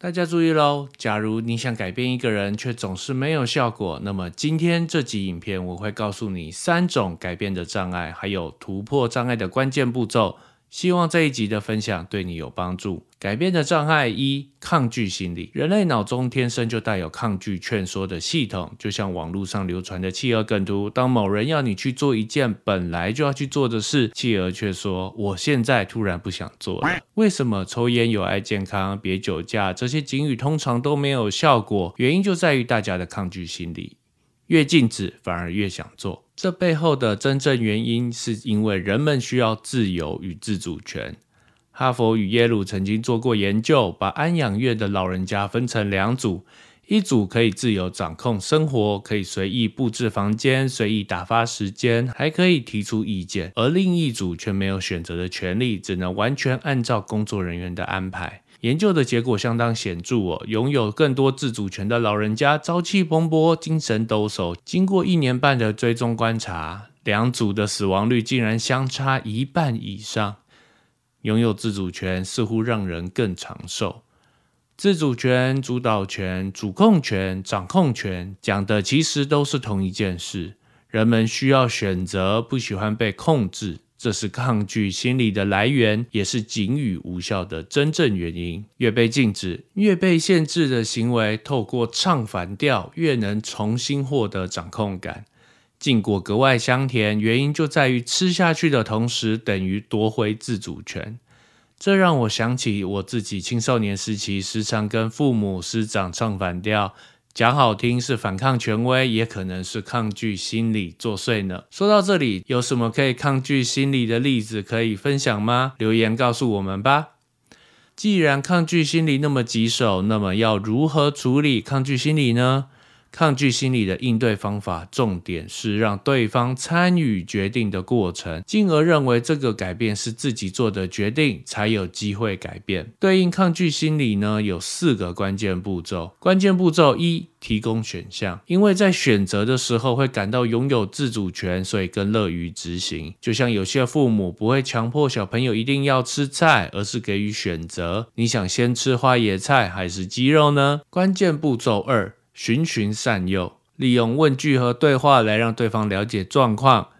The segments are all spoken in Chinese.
大家注意喽！假如你想改变一个人，却总是没有效果，那么今天这集影片我会告诉你三种改变的障碍，还有突破障碍的关键步骤。希望这一集的分享对你有帮助。改变的障碍一：抗拒心理。人类脑中天生就带有抗拒劝说的系统，就像网络上流传的企鹅梗图。当某人要你去做一件本来就要去做的事，企鹅却说：“我现在突然不想做了。”为什么抽烟有害健康、别酒驾这些警语通常都没有效果？原因就在于大家的抗拒心理。越禁止，反而越想做。这背后的真正原因，是因为人们需要自由与自主权。哈佛与耶鲁曾经做过研究，把安养院的老人家分成两组：一组可以自由掌控生活，可以随意布置房间、随意打发时间，还可以提出意见；而另一组却没有选择的权利，只能完全按照工作人员的安排。研究的结果相当显著哦，拥有更多自主权的老人家朝气蓬勃、精神抖擞。经过一年半的追踪观察，两组的死亡率竟然相差一半以上。拥有自主权似乎让人更长寿。自主权、主导权、主控权、掌控权，讲的其实都是同一件事。人们需要选择，不喜欢被控制。这是抗拒心理的来源，也是警语无效的真正原因。越被禁止、越被限制的行为，透过唱反调，越能重新获得掌控感。禁果格外香甜，原因就在于吃下去的同时，等于夺回自主权。这让我想起我自己青少年时期，时常跟父母师长唱反调。讲好听是反抗权威，也可能是抗拒心理作祟呢。说到这里，有什么可以抗拒心理的例子可以分享吗？留言告诉我们吧。既然抗拒心理那么棘手，那么要如何处理抗拒心理呢？抗拒心理的应对方法，重点是让对方参与决定的过程，进而认为这个改变是自己做的决定，才有机会改变。对应抗拒心理呢，有四个关键步骤。关键步骤一，提供选项，因为在选择的时候会感到拥有自主权，所以更乐于执行。就像有些父母不会强迫小朋友一定要吃菜，而是给予选择。你想先吃花椰菜还是鸡肉呢？关键步骤二。循循善诱，利用问句和对话来让对方了解状况。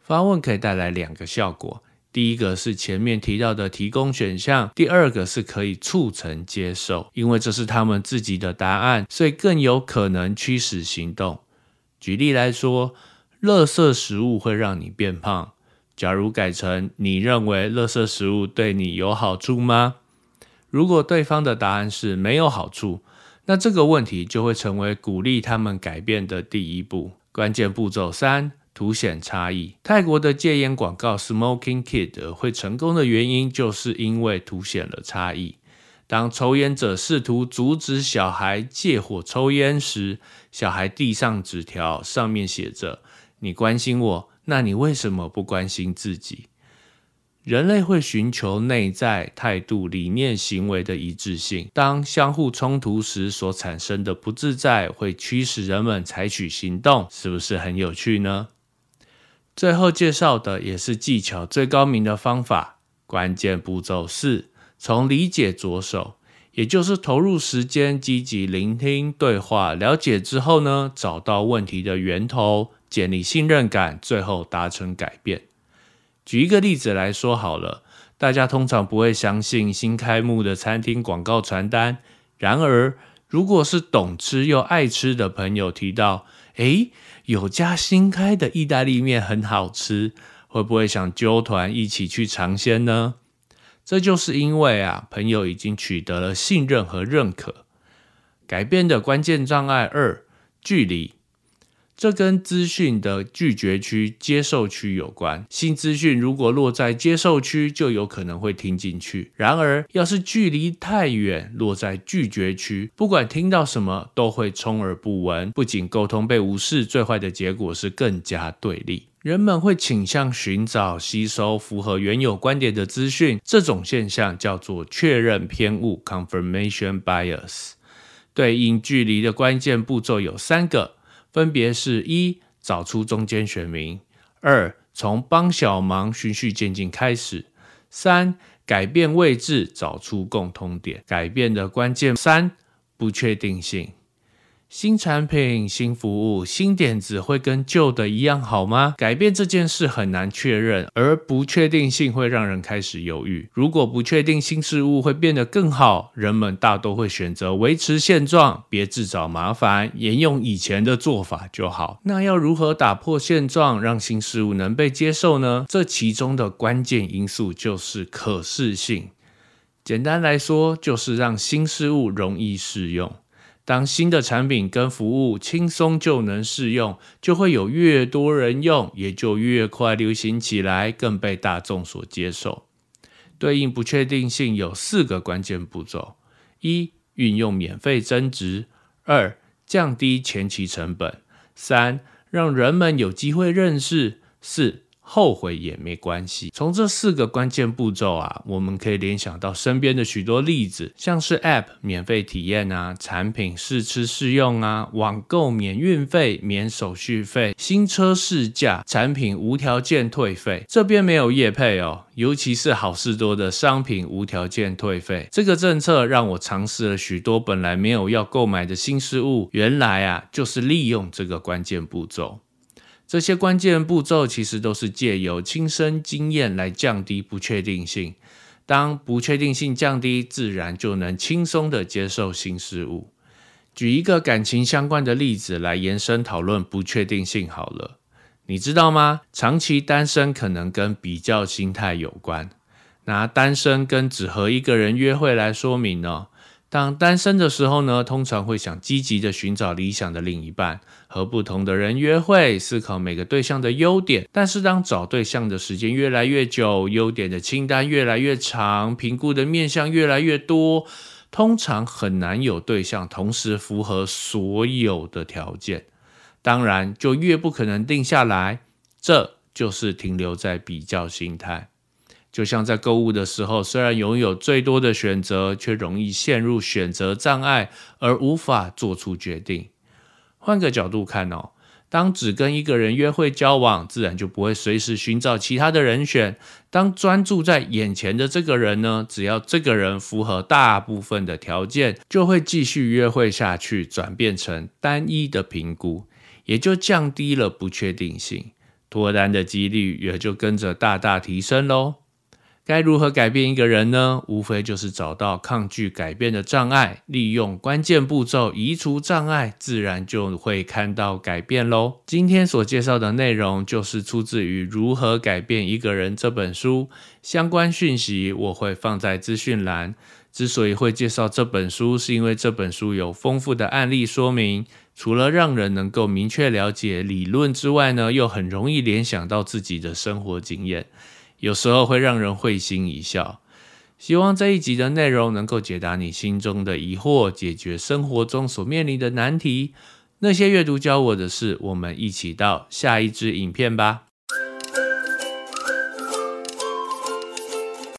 发问可以带来两个效果：第一个是前面提到的提供选项；第二个是可以促成接受，因为这是他们自己的答案，所以更有可能驱使行动。举例来说，垃圾食物会让你变胖。假如改成你认为垃圾食物对你有好处吗？如果对方的答案是没有好处。那这个问题就会成为鼓励他们改变的第一步。关键步骤三：凸显差异。泰国的戒烟广告 “Smoking Kid” 会成功的原因，就是因为凸显了差异。当抽烟者试图阻止小孩借火抽烟时，小孩递上纸条，上面写着：“你关心我，那你为什么不关心自己？”人类会寻求内在态度、理念、行为的一致性。当相互冲突时所产生的不自在，会驱使人们采取行动，是不是很有趣呢？最后介绍的也是技巧最高明的方法。关键步骤四：从理解着手，也就是投入时间，积极聆听、对话，了解之后呢，找到问题的源头，建立信任感，最后达成改变。举一个例子来说好了，大家通常不会相信新开幕的餐厅广告传单。然而，如果是懂吃又爱吃的朋友提到，诶，有家新开的意大利面很好吃，会不会想揪团一起去尝鲜呢？这就是因为啊，朋友已经取得了信任和认可。改变的关键障碍二：距离。这跟资讯的拒绝区、接受区有关。新资讯如果落在接受区，就有可能会听进去；然而，要是距离太远，落在拒绝区，不管听到什么，都会充耳不闻。不仅沟通被无视，最坏的结果是更加对立。人们会倾向寻找、吸收符合原有观点的资讯，这种现象叫做确认偏误 （confirmation bias）。对应距离的关键步骤有三个。分别是：一、找出中间选民；二、从帮小忙循序渐进开始；三、改变位置，找出共通点。改变的关键三：不确定性。新产品、新服务、新点子会跟旧的一样好吗？改变这件事很难确认，而不确定性会让人开始犹豫。如果不确定新事物会变得更好，人们大多会选择维持现状，别自找麻烦，沿用以前的做法就好。那要如何打破现状，让新事物能被接受呢？这其中的关键因素就是可视性。简单来说，就是让新事物容易适用。当新的产品跟服务轻松就能适用，就会有越多人用，也就越快流行起来，更被大众所接受。对应不确定性有四个关键步骤：一、运用免费增值；二、降低前期成本；三、让人们有机会认识；四。后悔也没关系。从这四个关键步骤啊，我们可以联想到身边的许多例子，像是 App 免费体验啊，产品试吃试用啊，网购免运费、免手续费，新车试驾，产品无条件退费。这边没有业配哦，尤其是好事多的商品无条件退费这个政策，让我尝试了许多本来没有要购买的新事物，原来啊，就是利用这个关键步骤。这些关键步骤其实都是借由亲身经验来降低不确定性。当不确定性降低，自然就能轻松的接受新事物。举一个感情相关的例子来延伸讨论不确定性好了。你知道吗？长期单身可能跟比较心态有关。拿单身跟只和一个人约会来说明呢？当单身的时候呢，通常会想积极的寻找理想的另一半，和不同的人约会，思考每个对象的优点。但是当找对象的时间越来越久，优点的清单越来越长，评估的面向越来越多，通常很难有对象同时符合所有的条件。当然，就越不可能定下来。这就是停留在比较心态。就像在购物的时候，虽然拥有最多的选择，却容易陷入选择障碍而无法做出决定。换个角度看哦，当只跟一个人约会交往，自然就不会随时寻找其他的人选。当专注在眼前的这个人呢，只要这个人符合大部分的条件，就会继续约会下去，转变成单一的评估，也就降低了不确定性，脱单的几率也就跟着大大提升喽。该如何改变一个人呢？无非就是找到抗拒改变的障碍，利用关键步骤移除障碍，自然就会看到改变喽。今天所介绍的内容就是出自于《如何改变一个人》这本书，相关讯息我会放在资讯栏。之所以会介绍这本书，是因为这本书有丰富的案例说明，除了让人能够明确了解理论之外呢，又很容易联想到自己的生活经验。有时候会让人会心一笑。希望这一集的内容能够解答你心中的疑惑，解决生活中所面临的难题。那些阅读教我的事，我们一起到下一支影片吧。